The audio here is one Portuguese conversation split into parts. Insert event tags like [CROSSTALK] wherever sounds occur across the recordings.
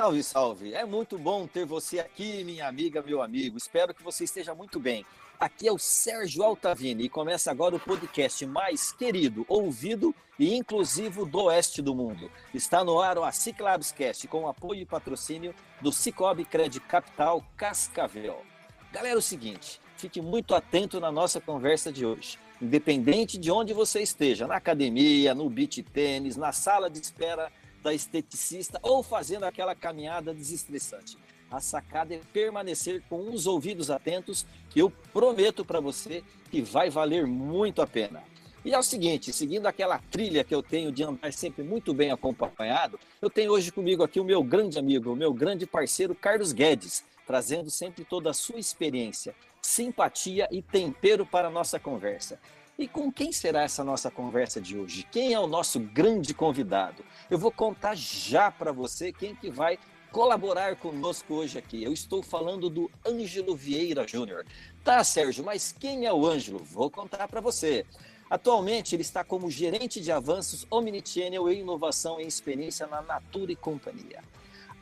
Salve, salve! É muito bom ter você aqui, minha amiga, meu amigo. Espero que você esteja muito bem. Aqui é o Sérgio Altavini e começa agora o podcast mais querido, ouvido e inclusivo do oeste do mundo. Está no ar o ASIC Labscast com apoio e patrocínio do Cicobi Credit Capital Cascavel. Galera, é o seguinte, fique muito atento na nossa conversa de hoje. Independente de onde você esteja, na academia, no beach tênis, na sala de espera da esteticista ou fazendo aquela caminhada desestressante. A sacada é permanecer com os ouvidos atentos, que eu prometo para você que vai valer muito a pena. E é o seguinte, seguindo aquela trilha que eu tenho de andar sempre muito bem acompanhado, eu tenho hoje comigo aqui o meu grande amigo, o meu grande parceiro Carlos Guedes, trazendo sempre toda a sua experiência, simpatia e tempero para a nossa conversa. E com quem será essa nossa conversa de hoje? Quem é o nosso grande convidado? Eu vou contar já para você quem que vai colaborar conosco hoje aqui. Eu estou falando do Ângelo Vieira Júnior. Tá, Sérgio, mas quem é o Ângelo? Vou contar para você. Atualmente, ele está como gerente de avanços Omnichannel e inovação em experiência na Natura e Companhia.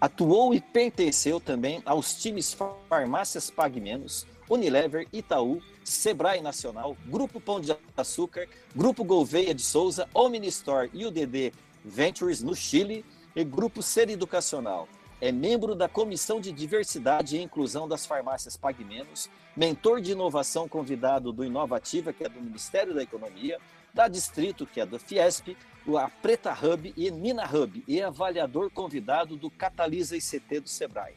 Atuou e pertenceu também aos times Farmácias Pag Menos, Unilever, Itaú, Sebrae Nacional, Grupo Pão de Açúcar, Grupo Gouveia de Souza, Omnistore e UDD Ventures no Chile e Grupo Ser Educacional. É membro da Comissão de Diversidade e Inclusão das Farmácias Pag Menos, mentor de inovação convidado do Inovativa, que é do Ministério da Economia, da Distrito, que é do Fiesp, a Preta Hub e Nina Hub, e avaliador convidado do Catalisa ICT do Sebrae.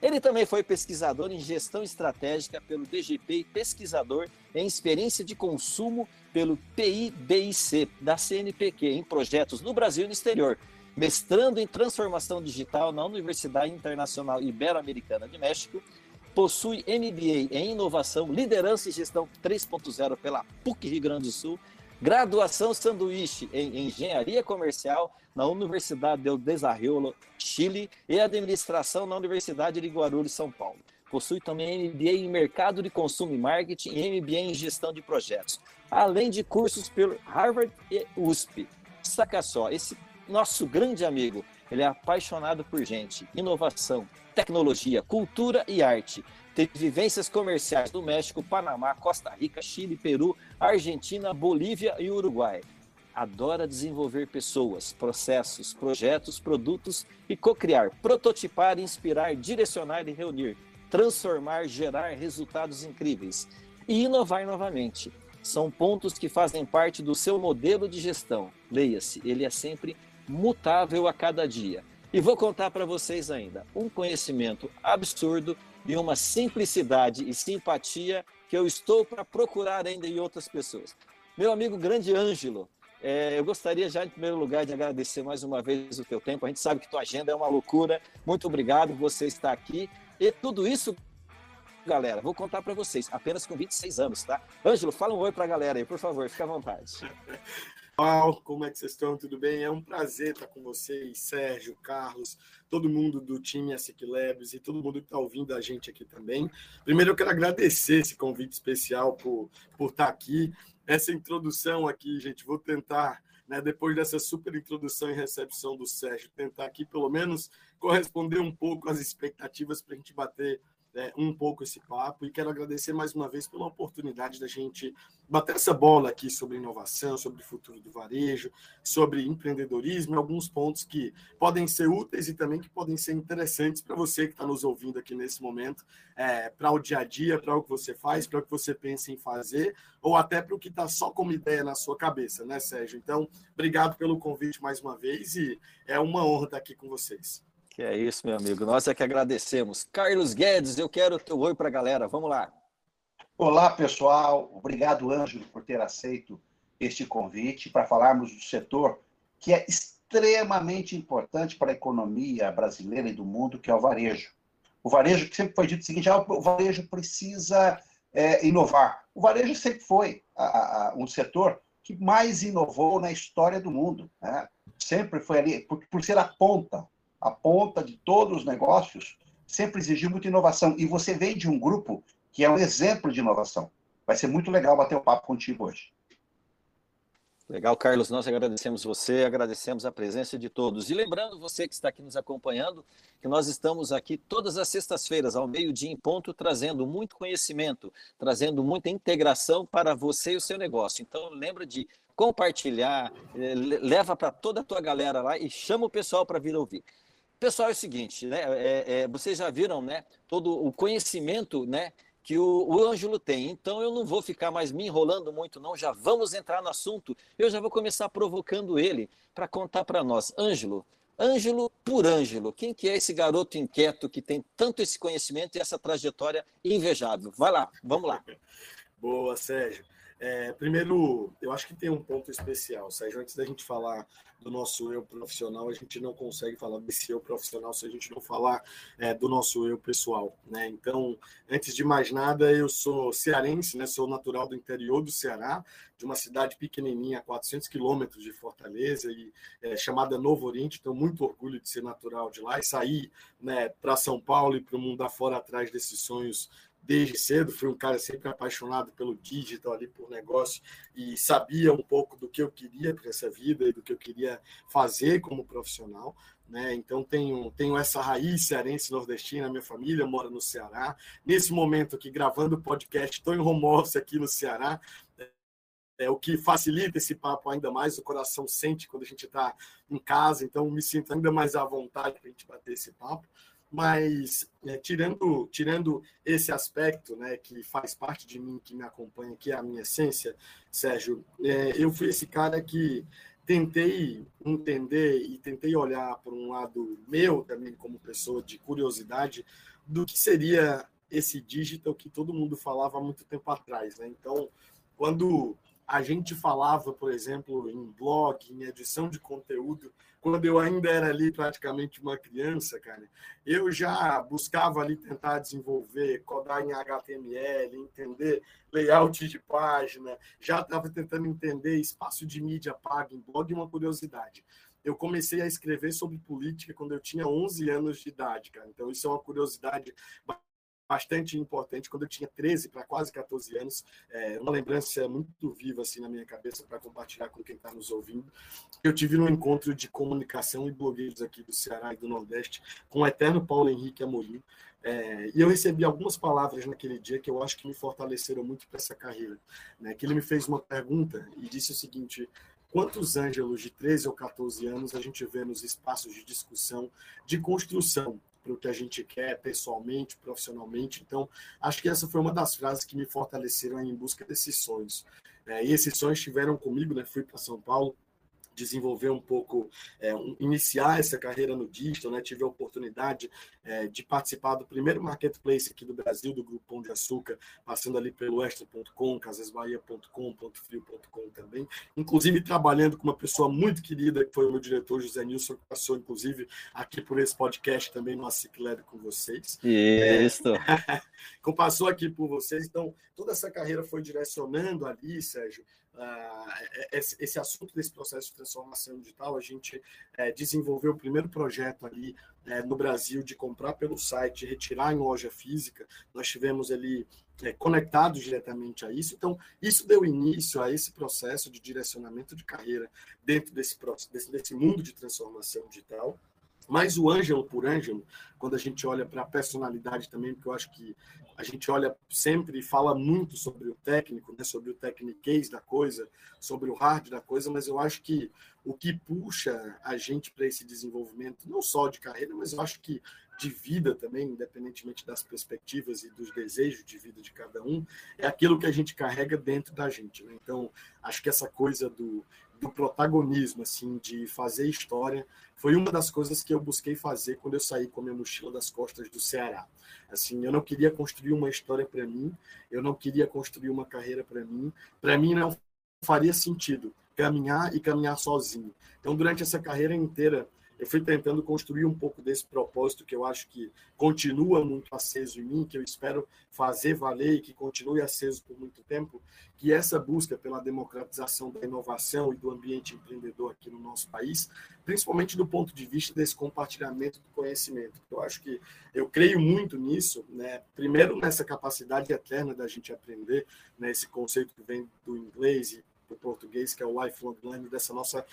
Ele também foi pesquisador em gestão estratégica pelo DGP e pesquisador em experiência de consumo pelo PIBIC da CNPq em projetos no Brasil e no exterior, mestrando em transformação digital na Universidade Internacional Ibero-Americana de México, possui MBA em inovação, liderança e gestão 3.0 pela PUC Rio Grande do Sul Graduação sanduíche em engenharia comercial na Universidade del Desarrollo, Chile, e administração na Universidade de Guarulhos, São Paulo. Possui também MBA em mercado de consumo e marketing e MBA em gestão de projetos, além de cursos pelo Harvard e USP. Saca só, esse nosso grande amigo, ele é apaixonado por gente, inovação, tecnologia, cultura e arte Teve vivências comerciais no México, Panamá, Costa Rica, Chile, Peru, Argentina, Bolívia e Uruguai. Adora desenvolver pessoas, processos, projetos, produtos e co-criar, prototipar, inspirar, direcionar e reunir, transformar, gerar resultados incríveis e inovar novamente. São pontos que fazem parte do seu modelo de gestão. Leia-se, ele é sempre mutável a cada dia. E vou contar para vocês ainda um conhecimento absurdo e uma simplicidade e simpatia que eu estou para procurar ainda em outras pessoas. Meu amigo grande Ângelo, é, eu gostaria já, em primeiro lugar, de agradecer mais uma vez o teu tempo. A gente sabe que tua agenda é uma loucura. Muito obrigado por você estar aqui. E tudo isso, galera, vou contar para vocês, apenas com 26 anos, tá? Ângelo, fala um oi para a galera aí, por favor, fica à vontade. [LAUGHS] Pessoal, como é que vocês estão? Tudo bem? É um prazer estar com vocês, Sérgio, Carlos, todo mundo do time SQ Labs e todo mundo que está ouvindo a gente aqui também. Primeiro, eu quero agradecer esse convite especial por, por estar aqui. Essa introdução aqui, gente, vou tentar, né, depois dessa super introdução e recepção do Sérgio, tentar aqui pelo menos corresponder um pouco às expectativas para a gente bater é, um pouco esse papo e quero agradecer mais uma vez pela oportunidade da gente bater essa bola aqui sobre inovação, sobre o futuro do varejo, sobre empreendedorismo, alguns pontos que podem ser úteis e também que podem ser interessantes para você que está nos ouvindo aqui nesse momento, é, para o dia a dia, para o que você faz, para o que você pensa em fazer, ou até para o que está só como ideia na sua cabeça, né, Sérgio? Então, obrigado pelo convite mais uma vez e é uma honra estar aqui com vocês. Que é isso, meu amigo. Nós é que agradecemos. Carlos Guedes, eu quero o teu oi para a galera. Vamos lá. Olá, pessoal. Obrigado, Ângelo, por ter aceito este convite para falarmos do setor que é extremamente importante para a economia brasileira e do mundo, que é o varejo. O varejo, que sempre foi dito o seguinte, ah, o varejo precisa é, inovar. O varejo sempre foi a, a, um setor que mais inovou na história do mundo. Né? Sempre foi ali, por, por ser a ponta, a ponta de todos os negócios, sempre exigiu muita inovação. E você vem de um grupo que é um exemplo de inovação. Vai ser muito legal bater o um papo contigo hoje. Legal, Carlos. Nós agradecemos você, agradecemos a presença de todos. E lembrando você que está aqui nos acompanhando, que nós estamos aqui todas as sextas-feiras, ao meio-dia em ponto, trazendo muito conhecimento, trazendo muita integração para você e o seu negócio. Então, lembra de compartilhar, eh, leva para toda a tua galera lá e chama o pessoal para vir ouvir. Pessoal, é o seguinte, né? É, é, vocês já viram, né? Todo o conhecimento, né? que o, o Ângelo tem. Então eu não vou ficar mais me enrolando muito, não. Já vamos entrar no assunto. Eu já vou começar provocando ele para contar para nós. Ângelo, Ângelo por Ângelo, quem que é esse garoto inquieto que tem tanto esse conhecimento e essa trajetória invejável? Vai lá, vamos lá. Boa, Sérgio. É, primeiro, eu acho que tem um ponto especial, Sérgio. Antes da gente falar do nosso eu profissional, a gente não consegue falar desse eu profissional se a gente não falar é, do nosso eu pessoal, né? Então, antes de mais nada, eu sou cearense, né? Sou natural do interior do Ceará, de uma cidade pequenininha, a 400 quilômetros de Fortaleza, e é, chamada Novo Oriente. Tenho muito orgulho de ser natural de lá e sair, né, para São Paulo e para o mundo afora atrás desses sonhos desde cedo, fui um cara sempre apaixonado pelo digital ali, por negócio, e sabia um pouco do que eu queria para essa vida e do que eu queria fazer como profissional. Né? Então tenho, tenho essa raiz cearense nordestina, minha família mora no Ceará. Nesse momento aqui, gravando o podcast, estou em home office aqui no Ceará, é, o que facilita esse papo ainda mais, o coração sente quando a gente está em casa, então me sinto ainda mais à vontade para a gente bater esse papo mas é, tirando tirando esse aspecto né que faz parte de mim que me acompanha que é a minha essência Sérgio é, eu fui esse cara que tentei entender e tentei olhar por um lado meu também como pessoa de curiosidade do que seria esse digital que todo mundo falava há muito tempo atrás né? Então quando a gente falava, por exemplo, em blog, em edição de conteúdo, quando eu ainda era ali praticamente uma criança, cara, eu já buscava ali tentar desenvolver, codar em HTML, entender layout de página, já estava tentando entender espaço de mídia paga em blog, uma curiosidade. Eu comecei a escrever sobre política quando eu tinha 11 anos de idade, cara. Então, isso é uma curiosidade bastante importante quando eu tinha 13 para quase 14 anos. É uma lembrança muito viva assim na minha cabeça para compartilhar com quem está nos ouvindo. Eu tive um encontro de comunicação e blogueiros aqui do Ceará e do Nordeste com o eterno Paulo Henrique Amorim. É, e eu recebi algumas palavras naquele dia que eu acho que me fortaleceram muito para essa carreira. Né? Que ele me fez uma pergunta e disse o seguinte: quantos ângelos de 13 ou 14 anos a gente vê nos espaços de discussão, de construção para o que a gente quer pessoalmente, profissionalmente. Então, acho que essa foi uma das frases que me fortaleceram em busca desses sonhos. É, e esses sonhos estiveram comigo, né? Fui para São Paulo desenvolver um pouco, é, um, iniciar essa carreira no digital, né? Tive a oportunidade é, de participar do primeiro marketplace aqui do Brasil, do Grupo Pão de Açúcar, passando ali pelo extra.com, casasbahia.com, pontofrio.com também, inclusive trabalhando com uma pessoa muito querida, que foi o meu diretor José Nilson, que passou, inclusive, aqui por esse podcast também no Acicled com vocês. Isso! É, [LAUGHS] passou aqui por vocês, então toda essa carreira foi direcionando ali, Sérgio, uh, esse assunto desse processo de transformação digital, a gente uh, desenvolveu o primeiro projeto ali no Brasil de comprar pelo site, retirar em loja física. Nós tivemos ali conectados diretamente a isso. Então, isso deu início a esse processo de direcionamento de carreira dentro desse, desse, desse mundo de transformação digital. Mas o Ângelo por Ângelo, quando a gente olha para a personalidade também, porque eu acho que a gente olha sempre e fala muito sobre o técnico, né, sobre o techniquez da coisa, sobre o hard da coisa, mas eu acho que o que puxa a gente para esse desenvolvimento, não só de carreira, mas eu acho que de vida também, independentemente das perspectivas e dos desejos de vida de cada um, é aquilo que a gente carrega dentro da gente. Né? Então, acho que essa coisa do, do protagonismo, assim, de fazer história, foi uma das coisas que eu busquei fazer quando eu saí com a minha mochila das costas do Ceará. Assim, eu não queria construir uma história para mim, eu não queria construir uma carreira para mim. Para mim não faria sentido caminhar e caminhar sozinho. Então, durante essa carreira inteira, eu fui tentando construir um pouco desse propósito que eu acho que continua muito aceso em mim, que eu espero fazer valer e que continue aceso por muito tempo, que essa busca pela democratização da inovação e do ambiente empreendedor aqui no nosso país, principalmente do ponto de vista desse compartilhamento do conhecimento. Eu acho que eu creio muito nisso, né? Primeiro nessa capacidade eterna da gente aprender, né? Esse conceito que vem do inglês e do português, que é o lifelong learning, dessa nossa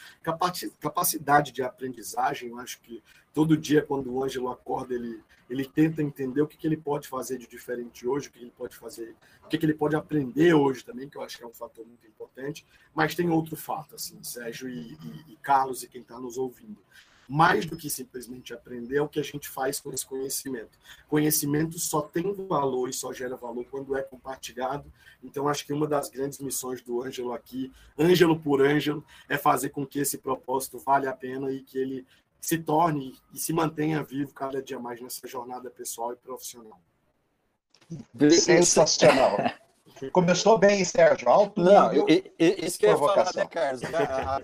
capacidade de aprendizagem. Eu acho que todo dia, quando o Ângelo acorda, ele, ele tenta entender o que, que ele pode fazer de diferente hoje, o que ele pode fazer, o que, que ele pode aprender hoje também, que eu acho que é um fator muito importante. Mas tem outro fato, assim, Sérgio e, e, e Carlos e quem está nos ouvindo mais do que simplesmente aprender, é o que a gente faz com esse conhecimento. Conhecimento só tem valor e só gera valor quando é compartilhado. Então, acho que uma das grandes missões do Ângelo aqui, Ângelo por Ângelo, é fazer com que esse propósito vale a pena e que ele se torne e se mantenha vivo cada dia mais nessa jornada pessoal e profissional. Sensacional. [LAUGHS] Começou bem, Sérgio. Alto Não, nível, isso que eu ia falar, né, Carlos?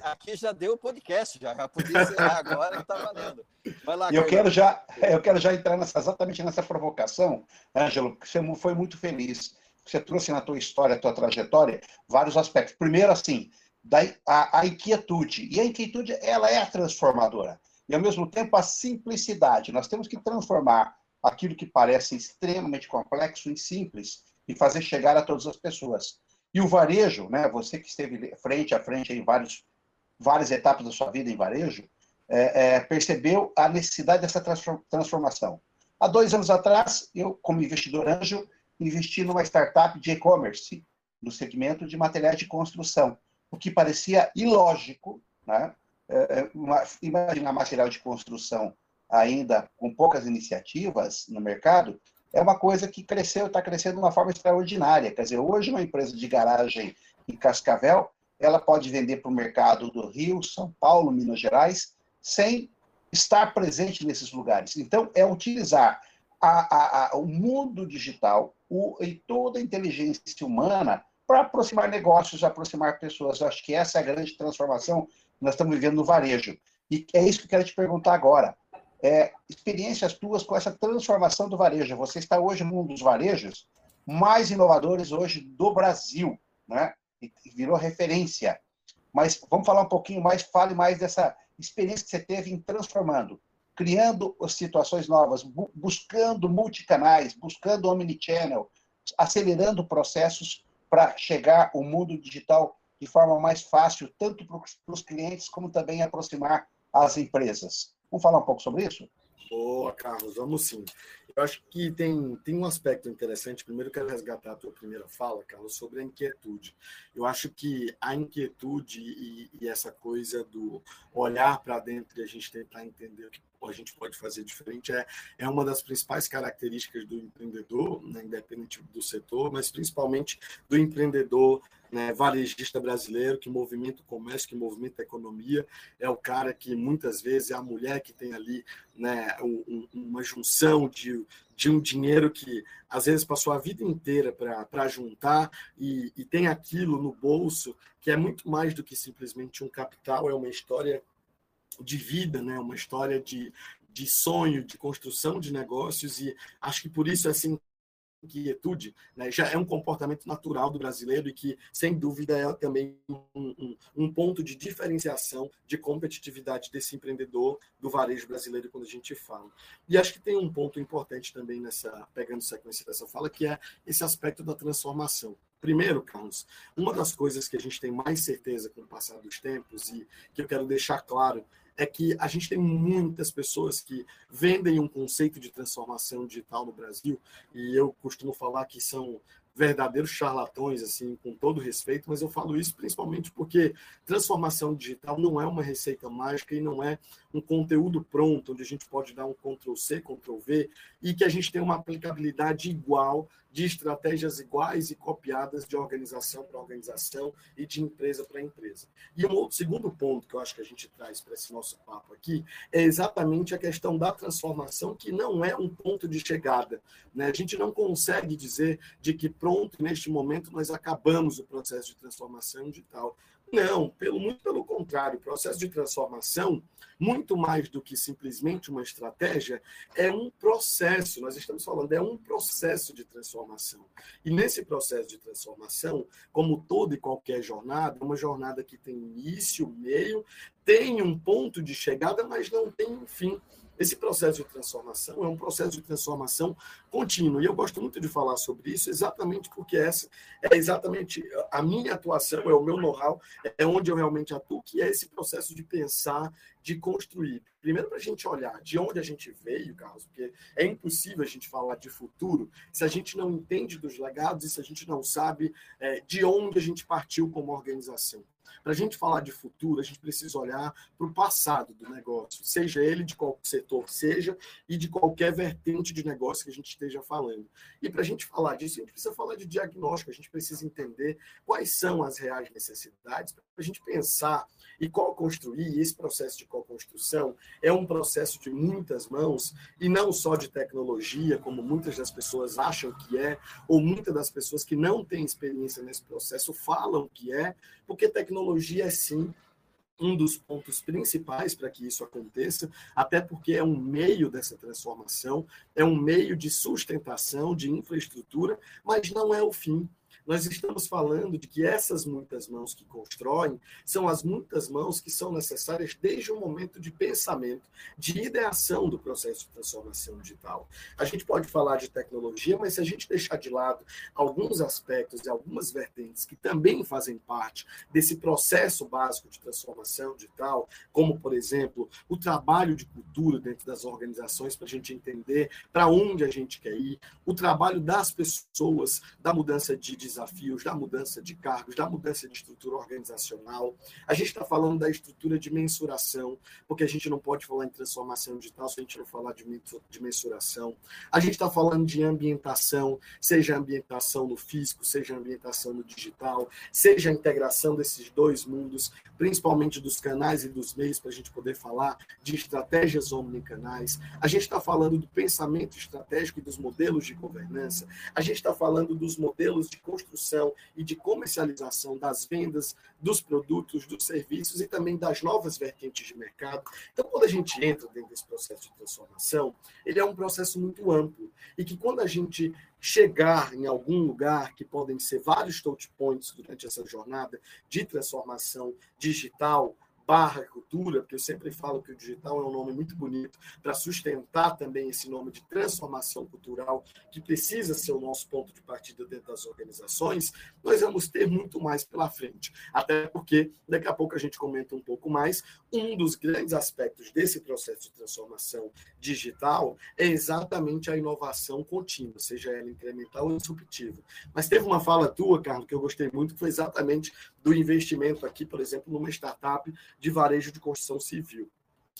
aqui já deu o podcast, já, já podia encerrar agora que está valendo. Vai lá, eu quero já, eu quero já entrar nessa, exatamente nessa provocação, Ângelo, que você foi muito feliz. Você trouxe na tua história, tua trajetória, vários aspectos. Primeiro, assim, da, a, a inquietude. E a inquietude, ela é transformadora. E, ao mesmo tempo, a simplicidade. Nós temos que transformar aquilo que parece extremamente complexo em simples e fazer chegar a todas as pessoas. E o varejo, né, você que esteve frente a frente em vários, várias etapas da sua vida em varejo, é, é, percebeu a necessidade dessa transformação. Há dois anos atrás, eu, como investidor anjo, investi numa startup de e-commerce no segmento de materiais de construção, o que parecia ilógico. Né? É, é imaginar material de construção ainda com poucas iniciativas no mercado é uma coisa que cresceu, está crescendo de uma forma extraordinária. Quer dizer, hoje uma empresa de garagem em Cascavel, ela pode vender para o mercado do Rio, São Paulo, Minas Gerais, sem estar presente nesses lugares. Então, é utilizar a, a, a, o mundo digital o, e toda a inteligência humana para aproximar negócios, aproximar pessoas. Eu acho que essa é a grande transformação que nós estamos vivendo no varejo. E é isso que eu quero te perguntar agora é, experiências tuas com essa transformação do varejo. Você está hoje num dos varejos mais inovadores hoje do Brasil, né? E virou referência. Mas vamos falar um pouquinho mais, fale mais dessa experiência que você teve em transformando, criando situações novas, bu buscando multicanais, buscando omnichannel, acelerando processos para chegar ao mundo digital de forma mais fácil, tanto para os clientes como também aproximar as empresas. Vamos falar um pouco sobre isso? Boa, Carlos, vamos sim. Eu acho que tem, tem um aspecto interessante. Primeiro, quero resgatar a tua primeira fala, Carlos, sobre a inquietude. Eu acho que a inquietude e, e essa coisa do olhar para dentro e a gente tentar entender o que a gente pode fazer diferente é, é uma das principais características do empreendedor, né, independente do setor, mas principalmente do empreendedor né, varejista brasileiro que movimenta o comércio, que movimenta a economia, é o cara que muitas vezes é a mulher que tem ali né, um, uma junção de, de um dinheiro que às vezes passou a vida inteira para juntar e, e tem aquilo no bolso que é muito mais do que simplesmente um capital, é uma história de vida, né? uma história de, de sonho, de construção de negócios, e acho que por isso assim inquietude né, já é um comportamento natural do brasileiro e que, sem dúvida, é também um, um, um, ponto de diferenciação de competitividade desse empreendedor do varejo brasileiro quando a gente fala. E acho que tem um ponto importante também nessa, pegando sequência dessa fala, que é esse aspecto da transformação. Primeiro, Carlos, uma das coisas que a gente tem mais certeza com o passar dos tempos e que eu quero deixar claro é que a gente tem muitas pessoas que vendem um conceito de transformação digital no Brasil, e eu costumo falar que são verdadeiros charlatões, assim, com todo respeito, mas eu falo isso principalmente porque transformação digital não é uma receita mágica e não é um conteúdo pronto, onde a gente pode dar um Ctrl-C, Ctrl-V, e que a gente tem uma aplicabilidade igual de estratégias iguais e copiadas de organização para organização e de empresa para empresa. E um outro, segundo ponto que eu acho que a gente traz para esse nosso papo aqui é exatamente a questão da transformação, que não é um ponto de chegada. Né? A gente não consegue dizer de que pronto, neste momento, nós acabamos o processo de transformação digital Não, pelo, muito pelo contrário, o processo de transformação, muito mais do que simplesmente uma estratégia, é um processo, nós estamos falando, é um processo de transformação. E nesse processo de transformação, como toda e qualquer jornada, uma jornada que tem início, meio, tem um ponto de chegada, mas não tem um fim. Esse processo de transformação é um processo de transformação contínuo. E eu gosto muito de falar sobre isso, exatamente porque essa é exatamente a minha atuação, é o meu know-how, é onde eu realmente atuo, que é esse processo de pensar, de construir. Primeiro, para a gente olhar de onde a gente veio, Carlos, porque é impossível a gente falar de futuro se a gente não entende dos legados e se a gente não sabe é, de onde a gente partiu como organização. Para a gente falar de futuro, a gente precisa olhar para o passado do negócio, seja ele de qual setor seja e de qualquer vertente de negócio que a gente esteja falando. E para a gente falar disso, a gente precisa falar de diagnóstico, a gente precisa entender quais são as reais necessidades, para a gente pensar e co-construir. Esse processo de co-construção é um processo de muitas mãos e não só de tecnologia, como muitas das pessoas acham que é, ou muitas das pessoas que não têm experiência nesse processo falam que é, porque tecnologia é sim um dos pontos principais para que isso aconteça, até porque é um meio dessa transformação, é um meio de sustentação, de infraestrutura, mas não é o fim. Nós estamos falando de que essas muitas mãos que constroem são as muitas mãos que são necessárias desde o momento de pensamento, de ideação do processo de transformação digital. A gente pode falar de tecnologia, mas se a gente deixar de lado alguns aspectos e algumas vertentes que também fazem parte desse processo básico de transformação digital, como, por exemplo, o trabalho de cultura dentro das organizações, para a gente entender para onde a gente quer ir, o trabalho das pessoas, da mudança de desafios, da mudança de cargos, da mudança de estrutura organizacional. A gente está falando da estrutura de mensuração, porque a gente não pode falar em transformação digital se a gente não falar de, mensuração. A gente está falando de ambientação, seja ambientação no físico, seja ambientação no digital, seja a integração desses dois mundos, principalmente dos canais e dos meios, para a gente poder falar de estratégias omnicanais. A gente está falando do pensamento estratégico e dos modelos de governança. A gente está falando dos modelos de construção e de comercialização das vendas, dos produtos, dos serviços e também das novas vertentes de mercado. Então, quando a gente entra dentro desse processo de transformação, ele é um processo muito amplo e que quando a gente chegar em algum lugar, que podem ser vários touch points durante essa jornada de transformação digital, barra cultura, porque eu sempre falo que o digital é um nome muito bonito para sustentar também esse nome de transformação cultural, que precisa ser o nosso ponto de partida dentro das organizações, nós vamos ter muito mais pela frente. Até porque, daqui a pouco a gente comenta um pouco mais, um dos grandes aspectos desse processo de transformação digital é exatamente a inovação contínua, seja ela incremental ou disruptiva. Mas teve uma fala tua, Carlos, que eu gostei muito, que foi exatamente do investimento aqui, por exemplo, numa startup de varejo de construção civil.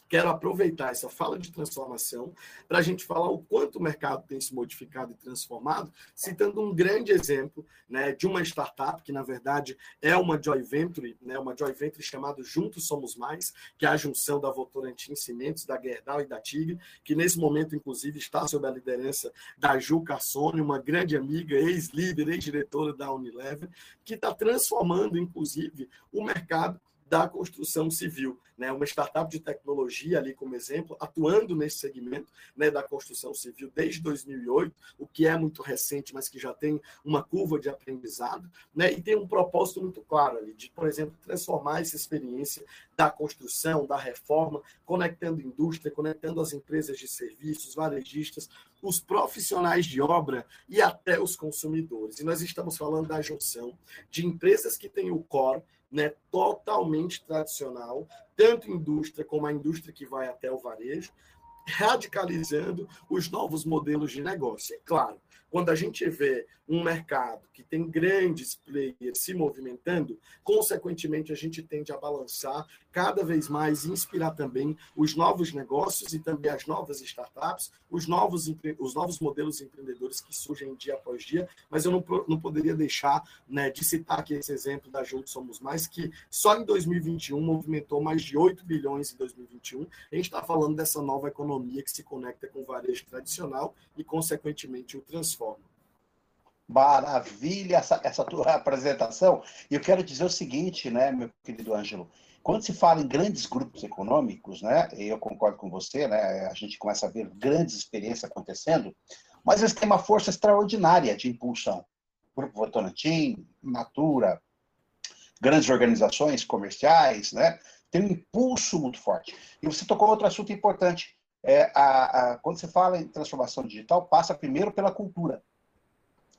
Quero aproveitar essa fala de transformação para a gente falar o quanto o mercado tem se modificado e transformado, citando um grande exemplo né, de uma startup que, na verdade, é uma joy venture, né, uma joy venture chamada Juntos Somos Mais, que é a junção da Votorantim Cimentos, da Gerdau e da Tigre, que nesse momento, inclusive, está sob a liderança da Ju Cassone, uma grande amiga, ex-líder, ex-diretora da Unilever, que está transformando, inclusive, o mercado da construção civil, né? Uma startup de tecnologia ali como exemplo, atuando nesse segmento, né, da construção civil desde 2008, o que é muito recente, mas que já tem uma curva de aprendizado, né? E tem um propósito muito claro ali de, por exemplo, transformar essa experiência da construção, da reforma, conectando indústria, conectando as empresas de serviços, varejistas, os profissionais de obra e até os consumidores. E nós estamos falando da junção de empresas que têm o core né, totalmente tradicional, tanto indústria como a indústria que vai até o varejo, radicalizando os novos modelos de negócio. E claro, quando a gente vê um mercado que tem grandes players se movimentando, consequentemente a gente tende a balançar cada vez mais e inspirar também os novos negócios e também as novas startups, os novos, os novos modelos empreendedores que surgem dia após dia, mas eu não, não poderia deixar né, de citar aqui esse exemplo da Juntos Somos Mais, que só em 2021 movimentou mais de 8 bilhões em 2021. A gente está falando dessa nova economia que se conecta com o varejo tradicional e, consequentemente, o transforma. Maravilha essa, essa tua [LAUGHS] apresentação. E eu quero dizer o seguinte, né, meu querido Ângelo, quando se fala em grandes grupos econômicos, né, eu concordo com você, né, a gente começa a ver grandes experiências acontecendo, mas eles têm uma força extraordinária de impulsão. Grupo Votorantim, Natura, grandes organizações comerciais, né, tem um impulso muito forte. E você tocou outro assunto importante. É, a, a, quando você fala em transformação digital, passa primeiro pela cultura.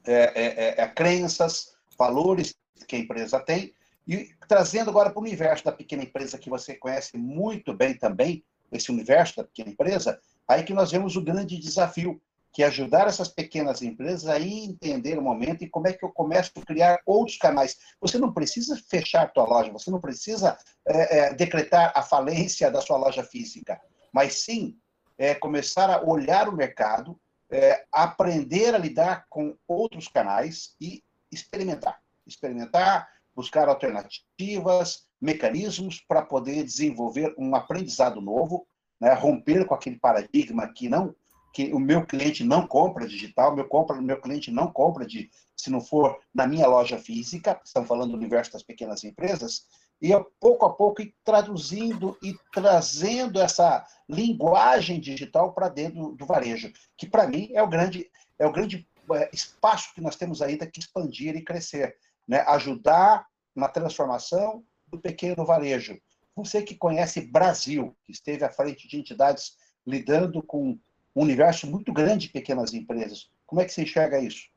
É, é, é, é crenças, valores que a empresa tem, e trazendo agora para o universo da pequena empresa, que você conhece muito bem também, esse universo da pequena empresa, aí que nós vemos o grande desafio, que é ajudar essas pequenas empresas a entender o momento e como é que eu começo a criar outros canais. Você não precisa fechar a tua loja, você não precisa é, é, decretar a falência da sua loja física, mas sim é, começar a olhar o mercado, é, aprender a lidar com outros canais e experimentar. Experimentar, buscar alternativas, mecanismos para poder desenvolver um aprendizado novo, né, romper com aquele paradigma que não que o meu cliente não compra digital, meu compra, meu cliente não compra de se não for na minha loja física, estamos falando do universo das pequenas empresas, e pouco a pouco ir traduzindo e trazendo essa linguagem digital para dentro do, do, varejo, que para mim é o grande, é o grande é, espaço que nós temos ainda que expandir e crescer, né? ajudar na transformação do pequeno varejo. Você que conhece Brasil, que esteve à frente de entidades lidando com um universo muito grande de pequenas empresas, como é que você enxerga isso?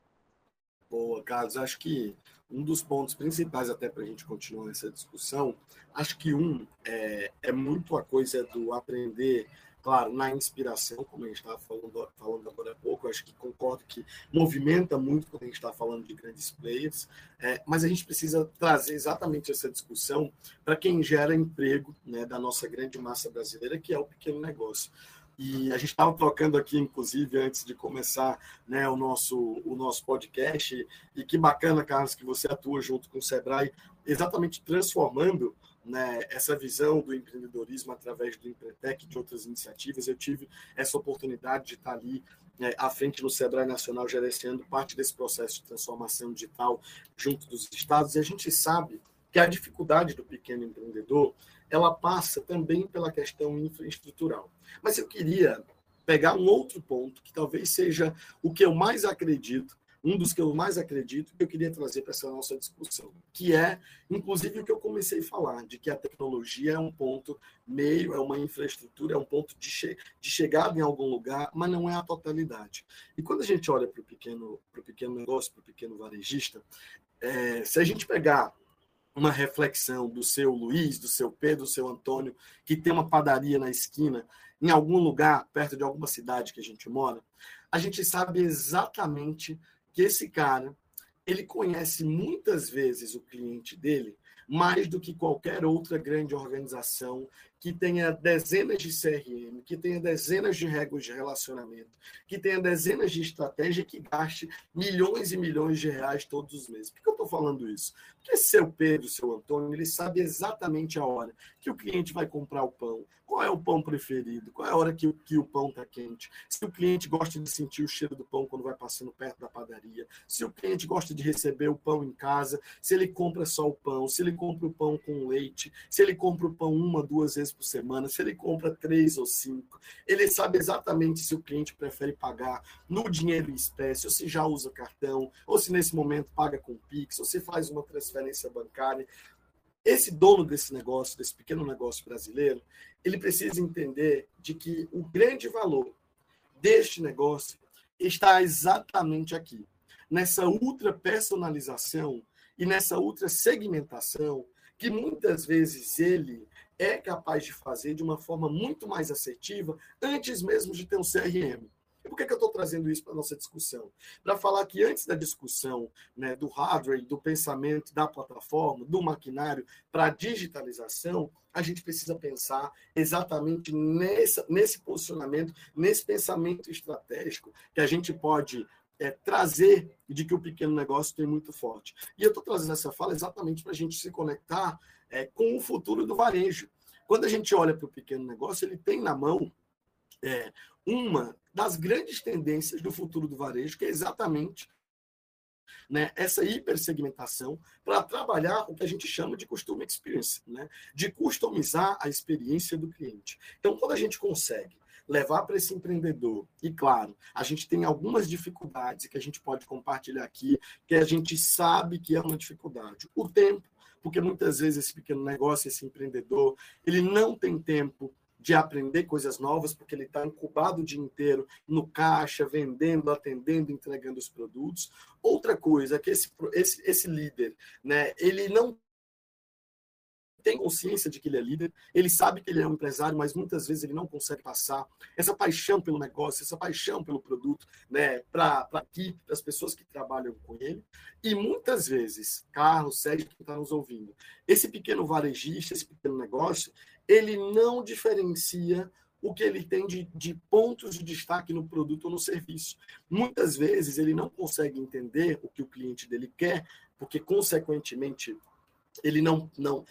Boa, Carlos. Acho que um dos pontos principais, até para a gente continuar essa discussão, acho que um é, é muito a coisa do aprender, claro, na inspiração, como a gente estava falando, falando agora há pouco, acho que concordo que movimenta muito quando a gente está falando de grandes players, é, mas a gente precisa trazer exatamente essa discussão para quem gera emprego né, da nossa grande massa brasileira, que é o pequeno negócio. E a gente estava trocando aqui, inclusive, antes de começar né, o, nosso, o nosso podcast. E que bacana, Carlos, que você atua junto com o Sebrae, exatamente transformando né, essa visão do empreendedorismo através do Empretec e de outras iniciativas. Eu tive essa oportunidade de estar ali né, à frente no Sebrae Nacional, gerenciando parte desse processo de transformação digital junto dos estados. E a gente sabe que a dificuldade do pequeno empreendedor ela passa também pela questão infraestrutural. Mas eu queria pegar um outro ponto, que talvez seja o que eu mais acredito, um dos que eu mais acredito, que eu queria trazer para essa nossa discussão, que é, inclusive, o que eu comecei a falar, de que a tecnologia é um ponto meio, é uma infraestrutura, é um ponto de, che de chegada em algum lugar, mas não é a totalidade. E quando a gente olha para o pequeno, pequeno negócio, para o pequeno varejista, é, se a gente pegar uma reflexão do seu Luiz, do seu Pedro, do seu Antônio, que tem uma padaria na esquina, em algum lugar, perto de alguma cidade que a gente mora, a gente sabe exatamente que esse cara, ele conhece muitas vezes o cliente dele mais do que qualquer outra grande organização que tenha dezenas de CRM, que tenha dezenas de regras de relacionamento, que tenha dezenas de estratégia que gaste milhões e milhões de reais todos os meses. Por que eu estou falando isso? Porque seu Pedro, seu Antônio, ele sabe exatamente a hora que o cliente vai comprar o pão, qual é o pão preferido, qual é a hora que, que o pão está quente, se o cliente gosta de sentir o cheiro do pão quando vai passando perto da padaria, se o cliente gosta de receber o pão em casa, se ele compra só o pão, se ele compra o pão com leite, se ele compra o pão uma, duas vezes por semana, se ele compra três ou cinco, ele sabe exatamente se o cliente prefere pagar no dinheiro em espécie, ou se já usa cartão, ou se nesse momento paga com Pix, ou se faz uma transferência bancária. Esse dono desse negócio, desse pequeno negócio brasileiro, ele precisa entender de que o grande valor deste negócio está exatamente aqui, nessa ultra personalização e nessa ultra segmentação que muitas vezes ele é capaz de fazer de uma forma muito mais assertiva antes mesmo de ter um CRM. E por que, que eu estou trazendo isso para a nossa discussão? Para falar que antes da discussão né, do hardware, do pensamento da plataforma, do maquinário para a digitalização, a gente precisa pensar exatamente nesse posicionamento, nesse pensamento estratégico que a gente pode é, trazer de que o pequeno negócio tem muito forte. E eu estou trazendo essa fala exatamente para a gente se conectar é, com o futuro do varejo. Quando a gente olha para o pequeno negócio, ele tem na mão é, uma das grandes tendências do futuro do varejo, que é exatamente né, essa hipersegmentação para trabalhar o que a gente chama de customer experience, né, de customizar a experiência do cliente. Então, quando a gente consegue levar para esse empreendedor. E claro, a gente tem algumas dificuldades que a gente pode compartilhar aqui, que a gente sabe que é uma dificuldade. O tempo, porque muitas vezes esse pequeno negócio, esse empreendedor, ele não tem tempo de aprender coisas novas, porque ele está incubado o dia inteiro no caixa, vendendo, atendendo, entregando os produtos. Outra coisa que esse, esse, esse líder, né, ele não tem consciência de que ele é líder, ele sabe que ele é um empresário, mas muitas vezes ele não consegue passar essa paixão pelo negócio, essa paixão pelo produto, né, para a equipe, para as pessoas que trabalham com ele. E muitas vezes, Carlos, Sérgio, que está nos ouvindo, esse pequeno varejista, esse pequeno negócio, ele não diferencia o que ele tem de, de, pontos de destaque no produto ou no serviço. Muitas vezes ele não consegue entender o que o cliente dele quer, porque, consequentemente, ele não, não,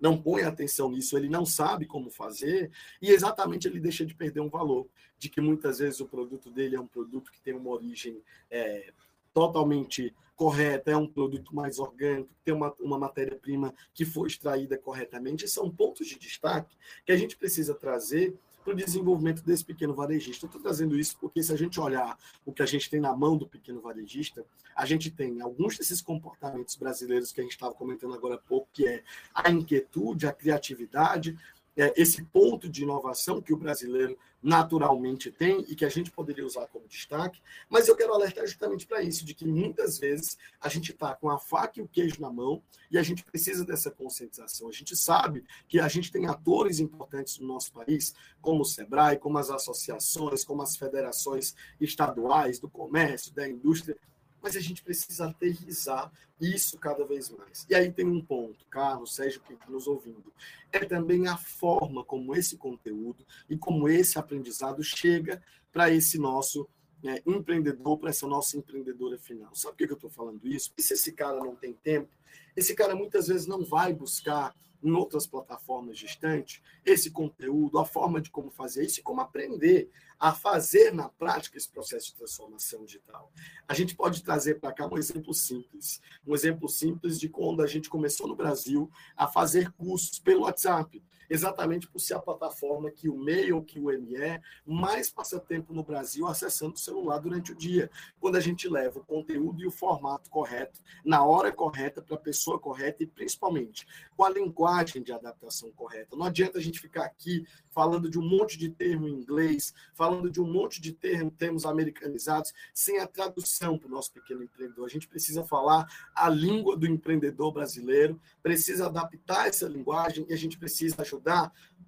não põe atenção nisso, ele não sabe como fazer, e exatamente ele deixa de perder um valor, de que muitas vezes o produto dele é um produto que tem uma origem é, totalmente correta, é um produto mais orgânico, tem uma, uma matéria-prima que foi extraída corretamente, são pontos de destaque que a gente precisa trazer para o desenvolvimento desse pequeno varejista. Estou trazendo isso porque, se a gente olhar o que a gente tem na mão do pequeno varejista, a gente tem alguns desses comportamentos brasileiros que a gente estava comentando agora há pouco, que é a inquietude, a criatividade, é, esse ponto de inovação que o brasileiro naturalmente tem e que a gente poderia usar como destaque, mas eu quero alertar justamente para isso, de que muitas vezes a gente está com a faca e o queijo na mão e a gente precisa dessa conscientização. A gente sabe que a gente tem atores importantes no nosso país, como o SEBRAE, como as associações, como as federações estaduais do comércio, da indústria, mas a gente precisa aterrizar isso cada vez mais. E aí tem um ponto, Carlos, Sérgio, que está nos ouvindo. É também a forma como esse conteúdo e como esse aprendizado chega para esse nosso né, empreendedor, para essa nossa empreendedora final. Sabe por que eu estou falando isso? Porque se esse cara não tem tempo, esse cara muitas vezes não vai buscar em outras plataformas distantes esse conteúdo, a forma de como fazer isso e como aprender a fazer na prática esse processo de transformação digital. A gente pode trazer para cá um exemplo simples, um exemplo simples de quando a gente começou no Brasil a fazer cursos pelo WhatsApp exatamente por ser a plataforma que o MEI que o ME mais passa tempo no Brasil acessando o celular durante o dia, quando a gente leva o conteúdo e o formato correto, na hora correta, para a pessoa correta e principalmente com a linguagem de adaptação correta. Não adianta a gente ficar aqui falando de um monte de termo em inglês, falando de um monte de termo, termos americanizados, sem a tradução para o nosso pequeno empreendedor. A gente precisa falar a língua do empreendedor brasileiro, precisa adaptar essa linguagem e a gente precisa ajudar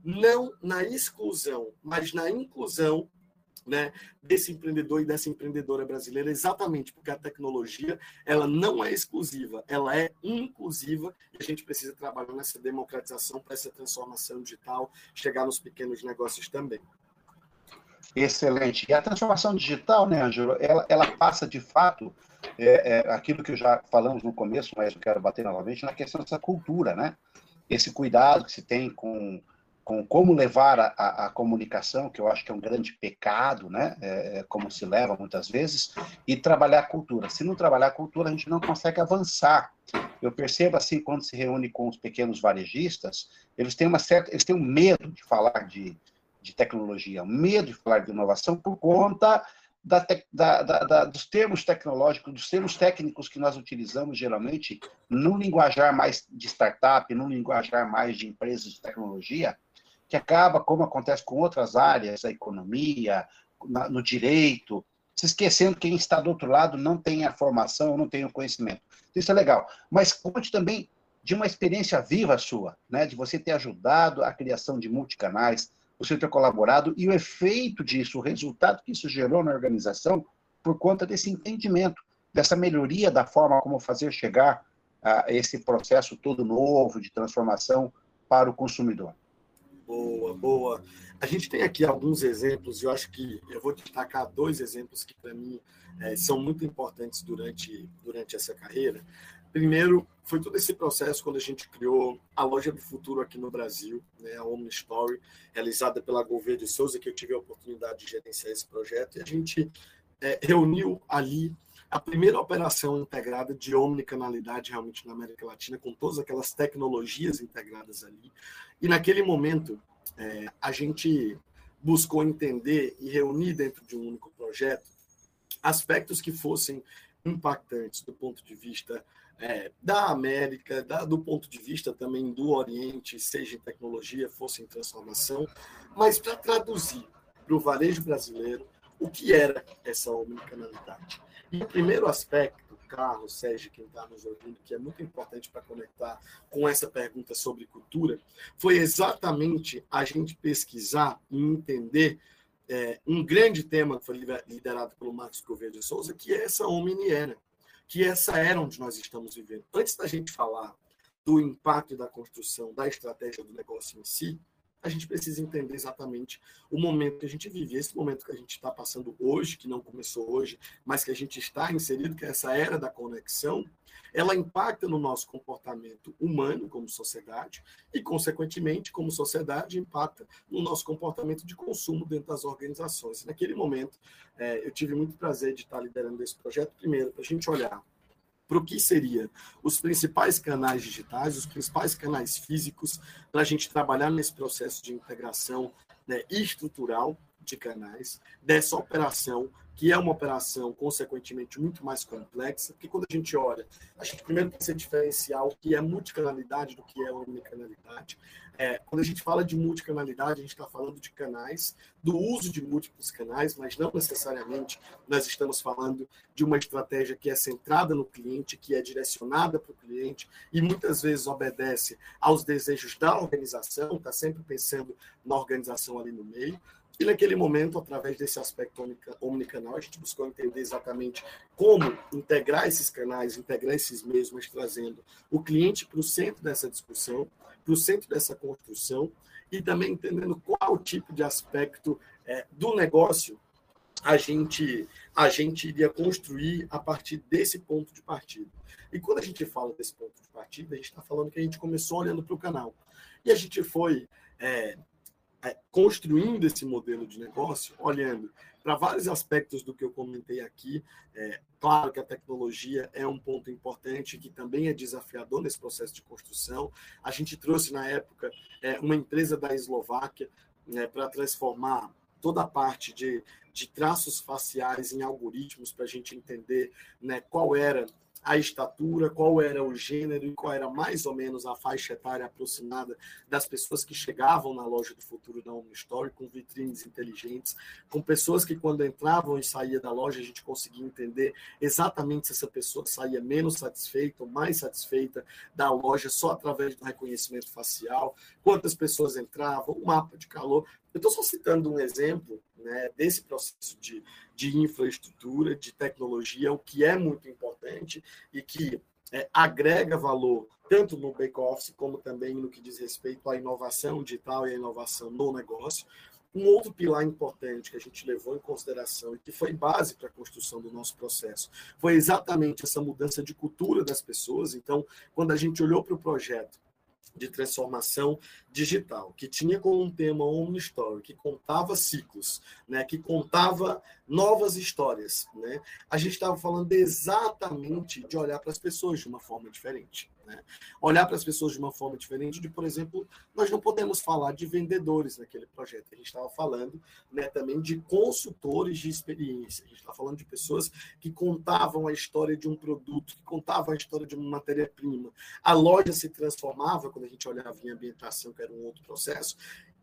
não na exclusão, mas na inclusão né, desse empreendedor e dessa empreendedora brasileira, exatamente porque a tecnologia ela não é exclusiva, ela é inclusiva e a gente precisa trabalhar nessa democratização para essa transformação digital chegar nos pequenos negócios também. Excelente. E a transformação digital, né, Ângelo, ela, ela passa de fato é, é, aquilo que já falamos no começo, mas eu quero bater novamente na questão dessa cultura, né? Esse cuidado que se tem com com como levar a, a, comunicação, que eu acho que é um grande pecado, né? É, é, como se leva muitas vezes, e trabalhar a cultura. Se não trabalhar a cultura, a gente não consegue avançar. Eu percebo assim, quando se reúne com os pequenos varejistas, eles têm uma certa, eles têm um medo de falar de, de tecnologia, um medo de falar de inovação por conta da, da, da, dos termos tecnológicos, dos termos técnicos que nós utilizamos geralmente no linguajar mais de startup, no linguajar mais de empresas de tecnologia, que acaba, como acontece com outras áreas, a economia, no direito, se esquecendo que quem está do outro lado não tem a formação, não tem o conhecimento. Isso é legal. Mas conte também de uma experiência viva sua, né? de você ter ajudado a criação de multicanais, você ter colaborado e o efeito disso, o resultado que isso gerou na organização por conta desse entendimento, dessa melhoria da forma como fazer chegar a esse processo todo novo de transformação para o consumidor. Boa, boa. A gente tem aqui alguns exemplos, eu acho que eu vou destacar dois exemplos que, para mim, é, são muito importantes durante, durante essa carreira. Primeiro, foi todo esse processo quando a gente criou a Loja do Futuro aqui no Brasil, né, a Omni Story, realizada pela Gouveia de Souza, que eu tive a oportunidade de gerenciar esse projeto, e a gente é, reuniu ali a primeira operação integrada de omnicanalidade realmente na América Latina, com todas aquelas tecnologias integradas ali. E naquele momento, é, a gente buscou entender e reunir dentro de um único projeto aspectos que fossem impactantes do ponto de vista é, da América, da, do ponto de vista também do Oriente, seja em tecnologia, fosse em transformação, mas para traduzir para o varejo brasileiro o que era essa omnicanalidade. E o primeiro aspecto, Carlos, Sérgio, quem está nos ouvindo, que é muito importante para conectar com essa pergunta sobre cultura, foi exatamente a gente pesquisar e entender é, um grande tema que foi liderado pelo Marcos Gouveia de Souza, que é essa omniera, que essa era onde nós estamos vivendo. Antes da gente falar do impacto da construção, da estratégia do negócio em si, a gente precisa entender exatamente o momento que a gente vive. Esse momento que a gente está passando hoje, que não começou hoje, mas que a gente está inserido, que é essa era da conexão, ela impacta no nosso comportamento humano como sociedade e, consequentemente, como sociedade, impacta no nosso comportamento de consumo dentro das organizações. Naquele momento, é, eu tive muito prazer de estar liderando esse projeto, primeiro, para a gente olhar para o que seria? Os principais canais digitais, os principais canais físicos, para a gente trabalhar nesse processo de integração né, estrutural de canais, dessa operação, que é uma operação, consequentemente, muito mais complexa, porque quando a gente olha, a gente primeiro precisa diferenciar o que é multicanalidade do que é omnicanalidade. É, quando a gente fala de multicanalidade, a gente está falando de canais, do uso de múltiplos canais, mas não necessariamente nós estamos falando de uma estratégia que é centrada no cliente, que é direcionada para o cliente e muitas vezes obedece aos desejos da organização, está sempre pensando na organização ali no meio. E naquele momento, através desse aspecto omnicanal, a gente buscou entender exatamente como integrar esses canais, integrar esses meios, trazendo o cliente para o centro dessa discussão, para o centro dessa construção, e também entendendo qual tipo de aspecto é, do negócio a gente, a gente iria construir a partir desse ponto de partida. E quando a gente fala desse ponto de partida, a gente está falando que a gente começou olhando para o canal. E a gente foi é, construindo esse modelo de negócio, olhando para vários aspectos do que eu comentei aqui. É, claro que a tecnologia é um ponto importante que também é desafiador nesse processo de construção. A gente trouxe na época é, uma empresa da Eslováquia né, para transformar toda a parte de, de traços faciais em algoritmos para a gente entender né, qual era a estatura, qual era o gênero e qual era mais ou menos a faixa etária aproximada das pessoas que chegavam na loja do futuro da Omnistory, com vitrines inteligentes, com pessoas que quando entravam e saía da loja a gente conseguia entender exatamente se essa pessoa saía menos satisfeita ou mais satisfeita da loja só através do reconhecimento facial, quantas pessoas entravam, o mapa de calor. Eu estou só citando um exemplo né, desse processo de, de infraestrutura, de tecnologia, o que é muito importante e que é, agrega valor tanto no back-office como também no que diz respeito à inovação digital e à inovação no negócio. Um outro pilar importante que a gente levou em consideração e que foi base para a construção do nosso processo foi exatamente essa mudança de cultura das pessoas. Então, quando a gente olhou para o projeto de transformação digital, que tinha como um tema Omni Story, que contava ciclos, né, que contava novas histórias. Né? A gente estava falando exatamente de olhar para as pessoas de uma forma diferente. Né? Olhar para as pessoas de uma forma diferente de, por exemplo, nós não podemos falar de vendedores naquele projeto. A gente estava falando né, também de consultores de experiência. A gente estava falando de pessoas que contavam a história de um produto, que contavam a história de uma matéria-prima. A loja se transformava, quando a gente olhava em ambientação, que era um outro processo,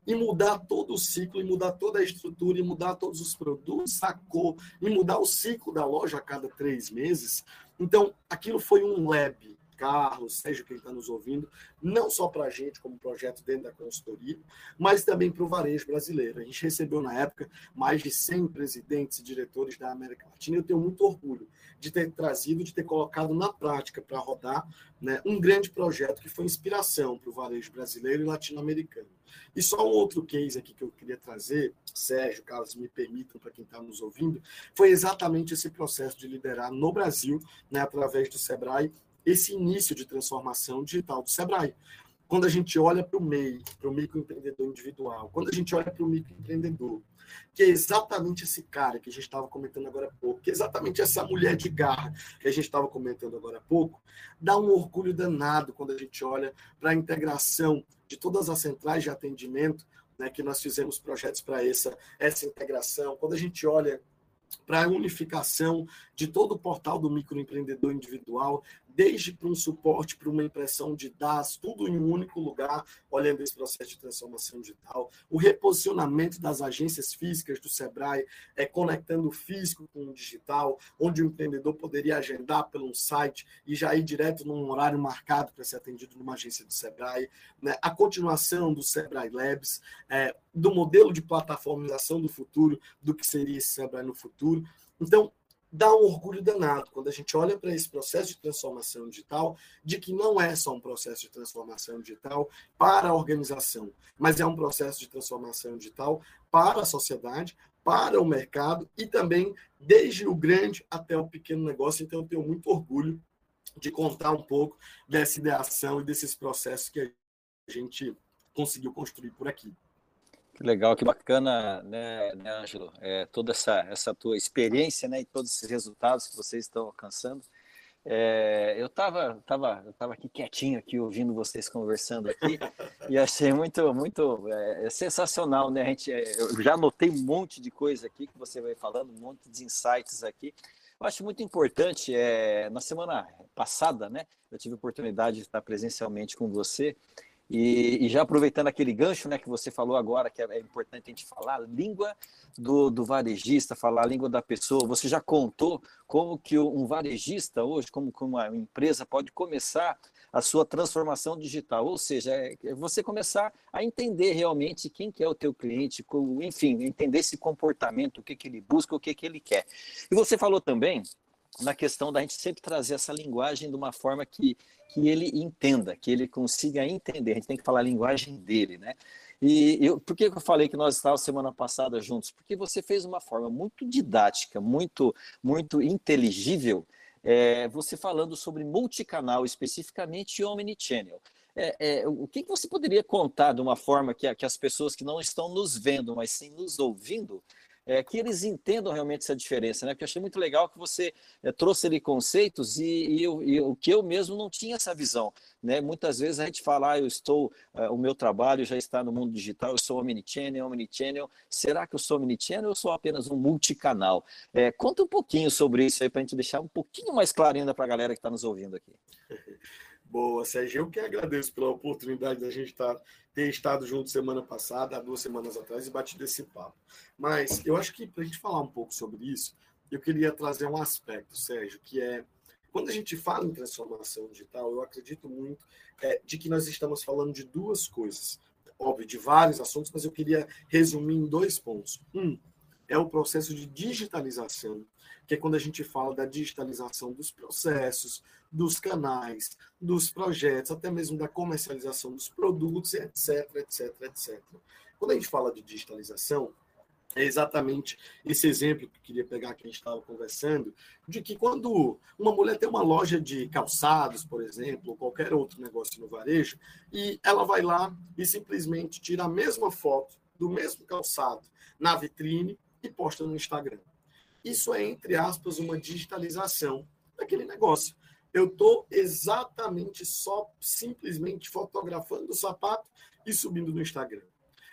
e mudar todo o ciclo, e mudar toda a estrutura, e mudar todos os produtos, sacou, e mudar o ciclo da loja a cada três meses. Então, aquilo foi um lab, Carlos, seja quem está nos ouvindo, não só para a gente, como projeto dentro da consultoria, mas também para o varejo brasileiro. A gente recebeu, na época, mais de 100 presidentes e diretores da América Latina eu tenho muito orgulho de ter trazido, de ter colocado na prática para rodar né, um grande projeto que foi inspiração para o varejo brasileiro e latino-americano. E só um outro case aqui que eu queria trazer, Sérgio, Carlos, me permitam, para quem está nos ouvindo, foi exatamente esse processo de liderar no Brasil, né, através do SEBRAE, esse início de transformação digital do Sebrae. quando a gente olha para o MEI, para o microempreendedor individual, quando a gente olha para o microempreendedor, que é exatamente esse cara que a gente estava comentando agora há pouco, que é exatamente essa mulher de garra que a gente estava comentando agora há pouco, dá um orgulho danado quando a gente olha para a integração de todas as centrais de atendimento, né, que nós fizemos projetos para essa, essa integração, quando a gente olha para a unificação de todo o portal do microempreendedor individual, desde para um suporte, para uma impressão de dados, tudo em um único lugar, olhando esse processo de transformação digital, o reposicionamento das agências físicas do Sebrae, é, conectando o físico com o digital, onde o empreendedor poderia agendar pelo site e já ir direto num horário marcado para ser atendido numa agência do Sebrae, né? a continuação do Sebrae Labs, é, do modelo de plataformização do futuro, do que seria esse Sebrae no futuro. Então, dá um orgulho danado quando a gente olha para esse processo de transformação digital, de que não é só um processo de transformação digital para a organização, mas é um processo de transformação digital para a sociedade, para o mercado e também desde o grande até o pequeno negócio. Então, eu tenho muito orgulho de contar um pouco dessa ideação e desses processos que a gente conseguiu construir por aqui. Que legal, que bacana, né, né Ângelo? É, toda essa, essa tua experiência né, e todos esses resultados que vocês estão alcançando. É, eu estava tava, eu tava aqui quietinho, aqui, ouvindo vocês conversando aqui, e achei muito, muito é, é sensacional, né? A gente, é, eu já anotei um monte de coisa aqui que você vai falando, um monte de insights aqui. Eu acho muito importante, é, na semana passada, né, eu tive a oportunidade de estar presencialmente com você, e, e, já aproveitando aquele gancho né, que você falou agora, que é, é importante a gente falar, língua do, do, varejista, falar a língua da pessoa. Você já contou como que um varejista hoje, como, como uma empresa pode começar a sua transformação digital, ou seja, é, é você começar a entender realmente quem que é o teu cliente, enfim, entender esse comportamento, o que, que ele busca, o que, que ele quer. E você falou também na questão da gente sempre trazer essa linguagem de uma forma que, que ele entenda, que ele consiga entender. A gente tem que falar a linguagem dele, né? E eu, por que eu falei que nós estávamos semana passada juntos? Porque você fez uma forma muito didática, muito, muito inteligível, é, você falando sobre multicanal, especificamente omnichannel. É, é, o que, você poderia contar de uma forma que, que as pessoas que não estão nos vendo, mas sim nos ouvindo, é, que eles entendam realmente essa diferença, né? Porque eu achei muito legal que você é, trouxe ali conceitos e, o que eu mesmo não tinha essa visão, né? Muitas vezes a gente fala, ah, eu estou, uh, o meu trabalho já está no mundo digital, eu sou omnichannel, omnichannel. Será que eu sou omnichannel ou eu sou apenas um multicanal? É, conta um pouquinho sobre isso aí para a gente deixar um pouquinho mais claro ainda para a galera que está nos ouvindo aqui. [LAUGHS] Boa, Sérgio. Eu que agradeço pela oportunidade da gente estar, ter estado junto semana passada, há duas semanas atrás, e batido esse papo. Mas eu acho que para a gente falar um pouco sobre isso, eu queria trazer um aspecto, Sérgio, que é quando a gente fala em transformação digital, eu acredito muito é, de que nós estamos falando de duas coisas. Óbvio, de vários assuntos, mas eu queria resumir em dois pontos. Um é o processo de digitalização, que é quando a gente fala da digitalização dos processos, dos canais, dos projetos, até mesmo da comercialização dos produtos, etc, etc, etc. Quando a gente fala de digitalização, é exatamente esse exemplo que eu queria pegar que a gente estava conversando, de que quando uma mulher tem uma loja de calçados, por exemplo, ou qualquer outro negócio no varejo, e ela vai lá e simplesmente tira a mesma foto do mesmo calçado na vitrine e posta no Instagram. Isso é, entre aspas, uma digitalização daquele negócio. Eu estou exatamente só, simplesmente fotografando o sapato e subindo no Instagram.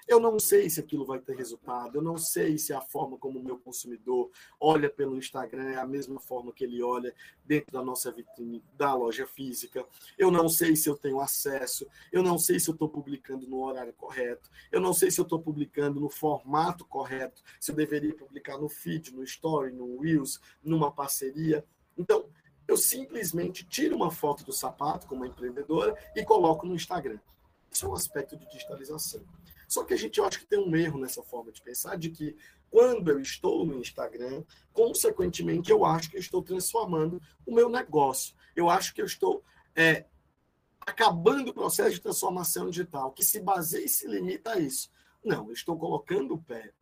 Eu não sei se aquilo vai ter resultado, eu não sei se a forma como o meu consumidor olha pelo Instagram é a mesma forma que ele olha dentro da nossa vitrine da loja física. Eu não sei se eu tenho acesso, eu não sei se eu estou publicando no horário correto, eu não sei se eu estou publicando no formato correto, se eu deveria publicar no feed, no story, no Reels, numa parceria. Então, eu simplesmente tiro uma foto do sapato como empreendedora e coloco no Instagram. Isso é um aspecto de digitalização. Só que a gente, eu acho que tem um erro nessa forma de pensar, de que quando eu estou no Instagram, consequentemente, eu acho que eu estou transformando o meu negócio. Eu acho que eu estou é, acabando o processo de transformação digital, que se baseia e se limita a isso. Não, eu estou colocando o pé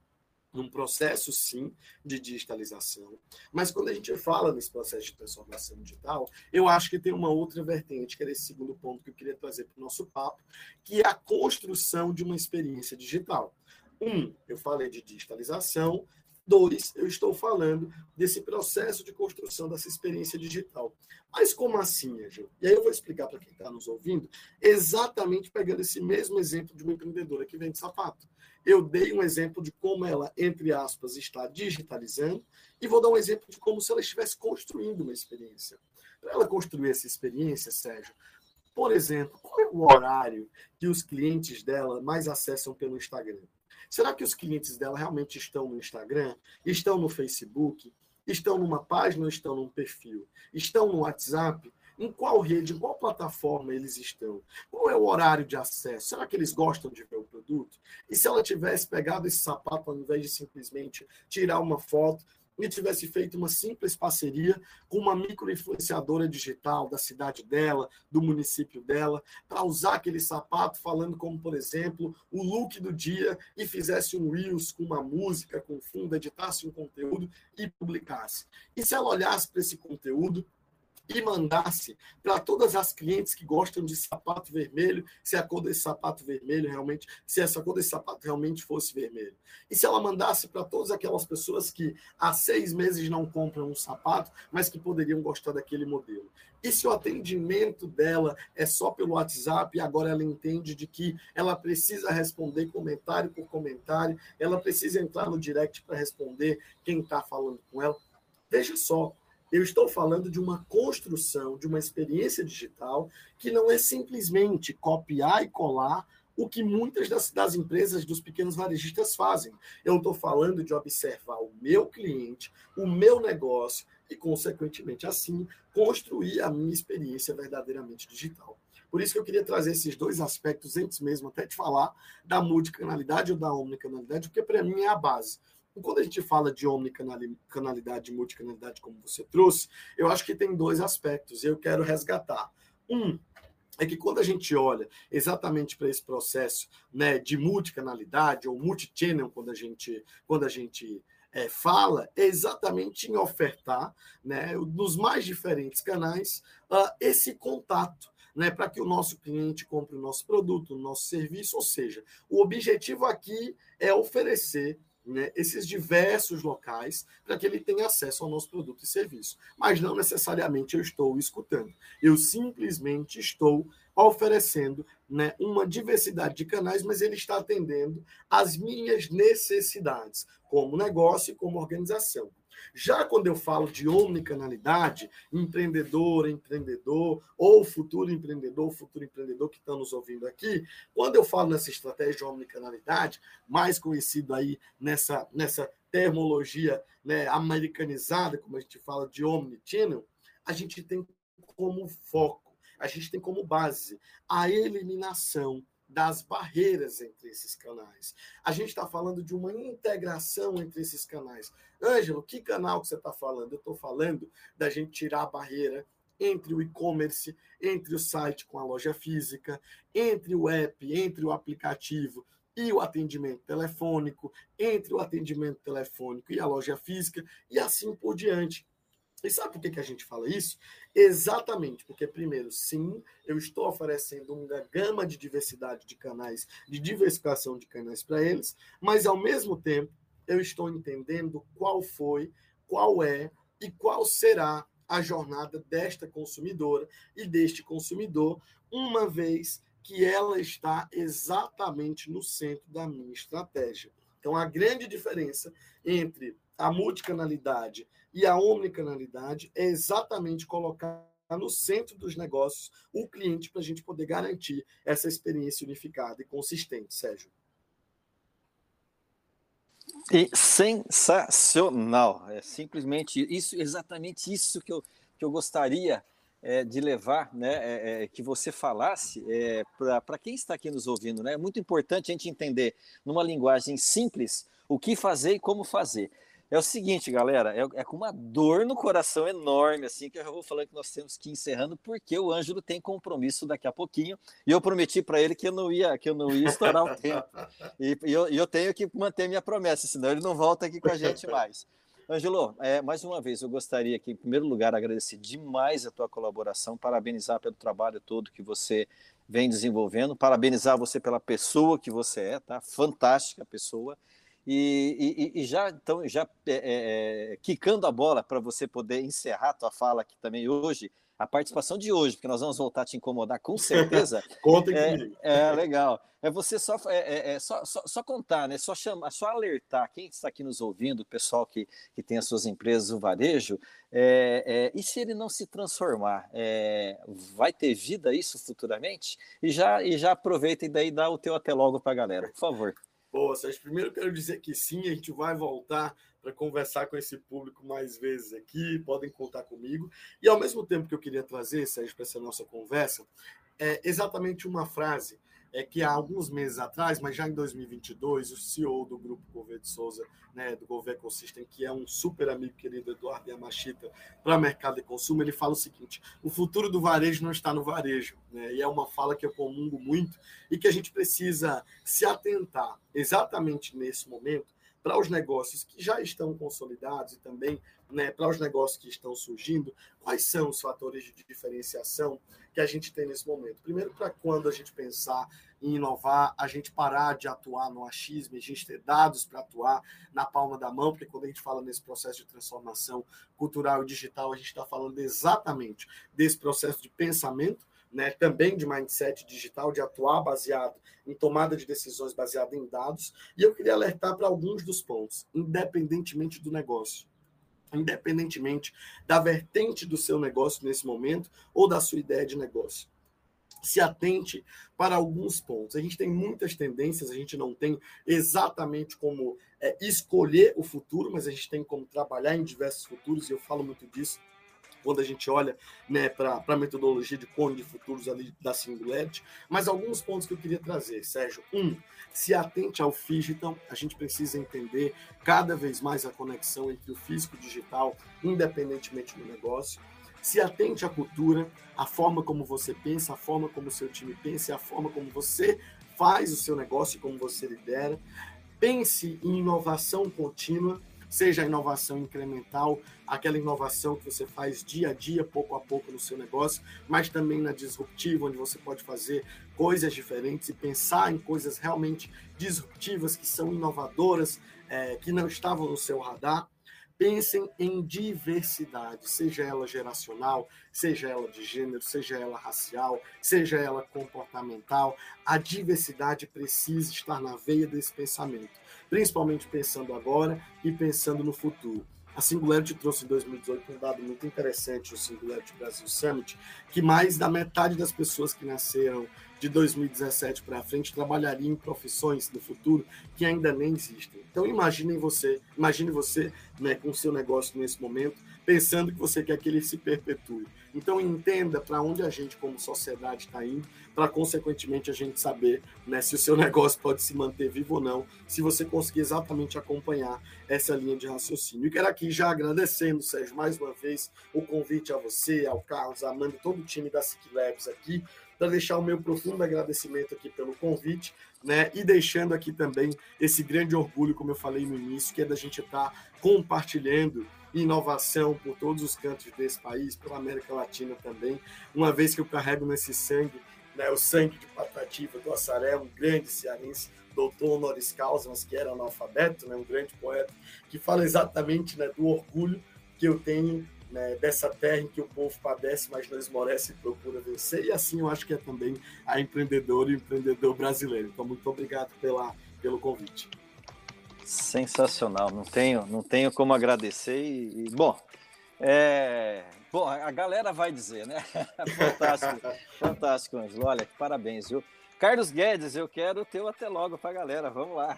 num processo, sim, de digitalização. Mas quando a gente fala nesse processo de transformação digital, eu acho que tem uma outra vertente, que é esse segundo ponto que eu queria trazer para o nosso papo, que é a construção de uma experiência digital. Um, eu falei de digitalização. Dois, eu estou falando desse processo de construção dessa experiência digital. Mas como assim, Angel? E aí eu vou explicar para quem está nos ouvindo, exatamente pegando esse mesmo exemplo de uma empreendedora que vende sapato. Eu dei um exemplo de como ela, entre aspas, está digitalizando, e vou dar um exemplo de como se ela estivesse construindo uma experiência. Para ela construir essa experiência, Sérgio, por exemplo, qual é o horário que os clientes dela mais acessam pelo Instagram? Será que os clientes dela realmente estão no Instagram? Estão no Facebook? Estão numa página ou estão num perfil? Estão no WhatsApp? Em qual rede, em qual plataforma eles estão? Qual é o horário de acesso? Será que eles gostam de ver o produto? E se ela tivesse pegado esse sapato ao invés de simplesmente tirar uma foto, e tivesse feito uma simples parceria com uma microinfluenciadora digital da cidade dela, do município dela, para usar aquele sapato falando como, por exemplo, o look do dia e fizesse um reels com uma música, com fundo, editasse um conteúdo e publicasse. E se ela olhasse para esse conteúdo e mandasse para todas as clientes que gostam de sapato vermelho, se a cor desse sapato vermelho realmente, se essa cor desse sapato realmente fosse vermelho. E se ela mandasse para todas aquelas pessoas que há seis meses não compram um sapato, mas que poderiam gostar daquele modelo. E se o atendimento dela é só pelo WhatsApp e agora ela entende de que ela precisa responder comentário por comentário, ela precisa entrar no direct para responder quem está falando com ela. Veja só, eu estou falando de uma construção, de uma experiência digital que não é simplesmente copiar e colar o que muitas das, das empresas, dos pequenos varejistas fazem. Eu estou falando de observar o meu cliente, o meu negócio e, consequentemente, assim, construir a minha experiência verdadeiramente digital. Por isso que eu queria trazer esses dois aspectos antes mesmo, até de falar da multicanalidade ou da omnicanalidade, porque para mim é a base. Quando a gente fala de omnicanalidade e multicanalidade, como você trouxe, eu acho que tem dois aspectos e eu quero resgatar. Um, é que quando a gente olha exatamente para esse processo né, de multicanalidade ou multichannel, quando a gente, quando a gente é, fala, é exatamente em ofertar, né, nos mais diferentes canais, uh, esse contato. Né, para que o nosso cliente compre o nosso produto, o nosso serviço, ou seja, o objetivo aqui é oferecer né, esses diversos locais para que ele tenha acesso ao nosso produto e serviço. Mas não necessariamente eu estou escutando. Eu simplesmente estou oferecendo né, uma diversidade de canais, mas ele está atendendo às minhas necessidades como negócio e como organização. Já quando eu falo de omnicanalidade, empreendedor, empreendedor, ou futuro empreendedor, futuro empreendedor que estão nos ouvindo aqui, quando eu falo nessa estratégia de omnicanalidade, mais conhecido aí nessa, nessa termologia né, americanizada, como a gente fala de omnichannel, a gente tem como foco, a gente tem como base a eliminação das barreiras entre esses canais. A gente está falando de uma integração entre esses canais. Ângelo, que canal que você está falando? Eu estou falando da gente tirar a barreira entre o e-commerce, entre o site com a loja física, entre o app, entre o aplicativo e o atendimento telefônico, entre o atendimento telefônico e a loja física, e assim por diante. E sabe por que, que a gente fala isso? Exatamente porque, primeiro, sim, eu estou oferecendo uma gama de diversidade de canais, de diversificação de canais para eles, mas, ao mesmo tempo, eu estou entendendo qual foi, qual é e qual será a jornada desta consumidora e deste consumidor, uma vez que ela está exatamente no centro da minha estratégia. Então, a grande diferença entre a multicanalidade e a omnicanalidade é exatamente colocar no centro dos negócios o cliente para a gente poder garantir essa experiência unificada e consistente, Sérgio. E sensacional, é simplesmente isso, exatamente isso que eu, que eu gostaria é, de levar, né, é, é, que você falasse é, para quem está aqui nos ouvindo, né? É muito importante a gente entender numa linguagem simples o que fazer e como fazer. É o seguinte, galera, é, é, com uma dor no coração enorme, assim, que eu já vou falando que nós temos que ir encerrando, porque o Ângelo tem compromisso daqui a pouquinho, e eu prometi para ele que eu não ia, que eu não ia estourar o [LAUGHS] tempo. E, e eu, eu, tenho que manter minha promessa, senão ele não volta aqui com a gente mais. Ângelo, é, mais uma vez, eu gostaria aqui, em primeiro lugar, agradecer demais a tua colaboração, parabenizar pelo trabalho todo que você vem desenvolvendo, parabenizar você pela pessoa que você é, tá? Fantástica pessoa. E, e, e, já então já é, é, quicando a bola para você poder encerrar a tua fala aqui também hoje, a participação de hoje, porque nós vamos voltar a te incomodar com certeza. [LAUGHS] Contem é, comigo. É legal. É você só, é, é, é, só, só, só, contar, né? Só chamar, só alertar quem está aqui nos ouvindo, o pessoal que, que tem as suas empresas, o varejo, é, e se ele não se transformar, vai ter vida isso futuramente? E já, e já aproveita e daí dá o teu até logo para a galera, por favor. Boa, Sérgio. Primeiro quero dizer que sim, a gente vai voltar para conversar com esse público mais vezes aqui, podem contar comigo. E ao mesmo tempo que eu queria trazer, Sérgio, para essa nossa conversa, é exatamente uma frase é que há alguns meses atrás, mas já em 2022, o CEO do grupo Gouveia de Souza, né, do Gouveia Ecosystem, que é um super amigo querido Eduardo Yamashita para mercado e consumo, ele fala o seguinte: o futuro do varejo não está no varejo, né? E é uma fala que eu comungo muito e que a gente precisa se atentar exatamente nesse momento para os negócios que já estão consolidados e também né, para os negócios que estão surgindo, quais são os fatores de diferenciação que a gente tem nesse momento? Primeiro, para quando a gente pensar em inovar, a gente parar de atuar no achismo, a gente ter dados para atuar na palma da mão, porque quando a gente fala nesse processo de transformação cultural e digital, a gente está falando exatamente desse processo de pensamento, né, também de mindset digital, de atuar baseado em tomada de decisões baseada em dados. E eu queria alertar para alguns dos pontos, independentemente do negócio. Independentemente da vertente do seu negócio nesse momento ou da sua ideia de negócio se atente para alguns pontos. A gente tem muitas tendências, a gente não tem exatamente como é, escolher o futuro, mas a gente tem como trabalhar em diversos futuros, e eu falo muito disso quando a gente olha né, para a metodologia de cone de futuros ali da Singularity. Mas alguns pontos que eu queria trazer, Sérgio. Um, se atente ao digital, a gente precisa entender cada vez mais a conexão entre o físico e o digital, independentemente do negócio. Se atente à cultura, a forma como você pensa, a forma como o seu time pensa, a forma como você faz o seu negócio e como você lidera. Pense em inovação contínua seja a inovação incremental, aquela inovação que você faz dia a dia, pouco a pouco no seu negócio, mas também na disruptiva, onde você pode fazer coisas diferentes e pensar em coisas realmente disruptivas, que são inovadoras, é, que não estavam no seu radar. Pensem em diversidade, seja ela geracional, seja ela de gênero, seja ela racial, seja ela comportamental. A diversidade precisa estar na veia desse pensamento, principalmente pensando agora e pensando no futuro. A Singularity trouxe em 2018 um dado muito interessante, o Singularity Brasil Summit, que mais da metade das pessoas que nasceram de 2017 para frente trabalharia em profissões no futuro que ainda nem existem. Então imagine você, imagine você né, com seu negócio nesse momento, pensando que você quer que ele se perpetue. Então entenda para onde a gente como sociedade está indo, para consequentemente a gente saber né, se o seu [LAUGHS] negócio pode se manter vivo ou não, se você conseguir exatamente acompanhar essa linha de raciocínio. E quero aqui já agradecendo, Sérgio, mais uma vez o convite a você, ao Carlos, a Amanda, todo o time da Sick Labs aqui, para deixar o meu profundo agradecimento aqui pelo convite, né? E deixando aqui também esse grande orgulho, como eu falei no início, que é da gente estar tá compartilhando inovação por todos os cantos desse país, pela América Latina também, uma vez que eu carrego nesse sangue, né, o sangue de Patativa do Assaré, um grande cearense, doutor honoris causa, mas que era analfabeto, né, um grande poeta, que fala exatamente né, do orgulho que eu tenho né, dessa terra em que o povo padece, mas não esmorece e procura vencer. E assim eu acho que é também a empreendedora e o empreendedor brasileiro. Então, muito obrigado pela, pelo convite. Sensacional, não tenho, não tenho como agradecer. E, e bom, é, bom, a galera vai dizer, né? [LAUGHS] fantástico, fantástico, Ângelo. Olha, parabéns, viu? Carlos Guedes, eu quero o teu até logo para a galera. Vamos lá.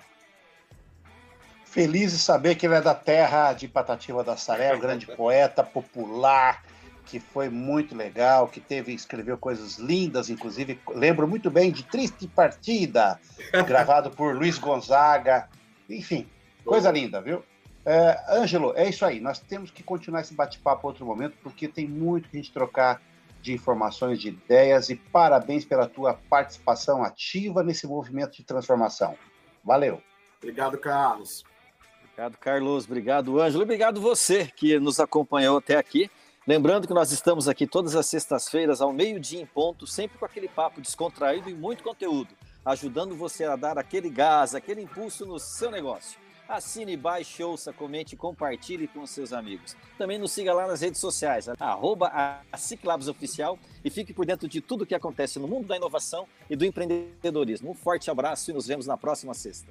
Feliz de saber que ele é da terra de Patativa da Saré, um grande [LAUGHS] poeta popular, que foi muito legal, que teve escreveu coisas lindas, inclusive lembro muito bem de Triste Partida, [LAUGHS] gravado por Luiz Gonzaga. Enfim, coisa linda, viu? É, Ângelo, é isso aí. Nós temos que continuar esse bate-papo outro momento, porque tem muito que a gente trocar de informações, de ideias, e parabéns pela tua participação ativa nesse movimento de transformação. Valeu. Obrigado, Carlos. Obrigado, Carlos. Obrigado, Ângelo. Obrigado você que nos acompanhou até aqui. Lembrando que nós estamos aqui todas as sextas-feiras, ao meio-dia em ponto, sempre com aquele papo descontraído e muito conteúdo, ajudando você a dar aquele gás, aquele impulso no seu negócio. Assine, baixe, ouça, comente e compartilhe com seus amigos. Também nos siga lá nas redes sociais, arroba a Oficial e fique por dentro de tudo o que acontece no mundo da inovação e do empreendedorismo. Um forte abraço e nos vemos na próxima sexta.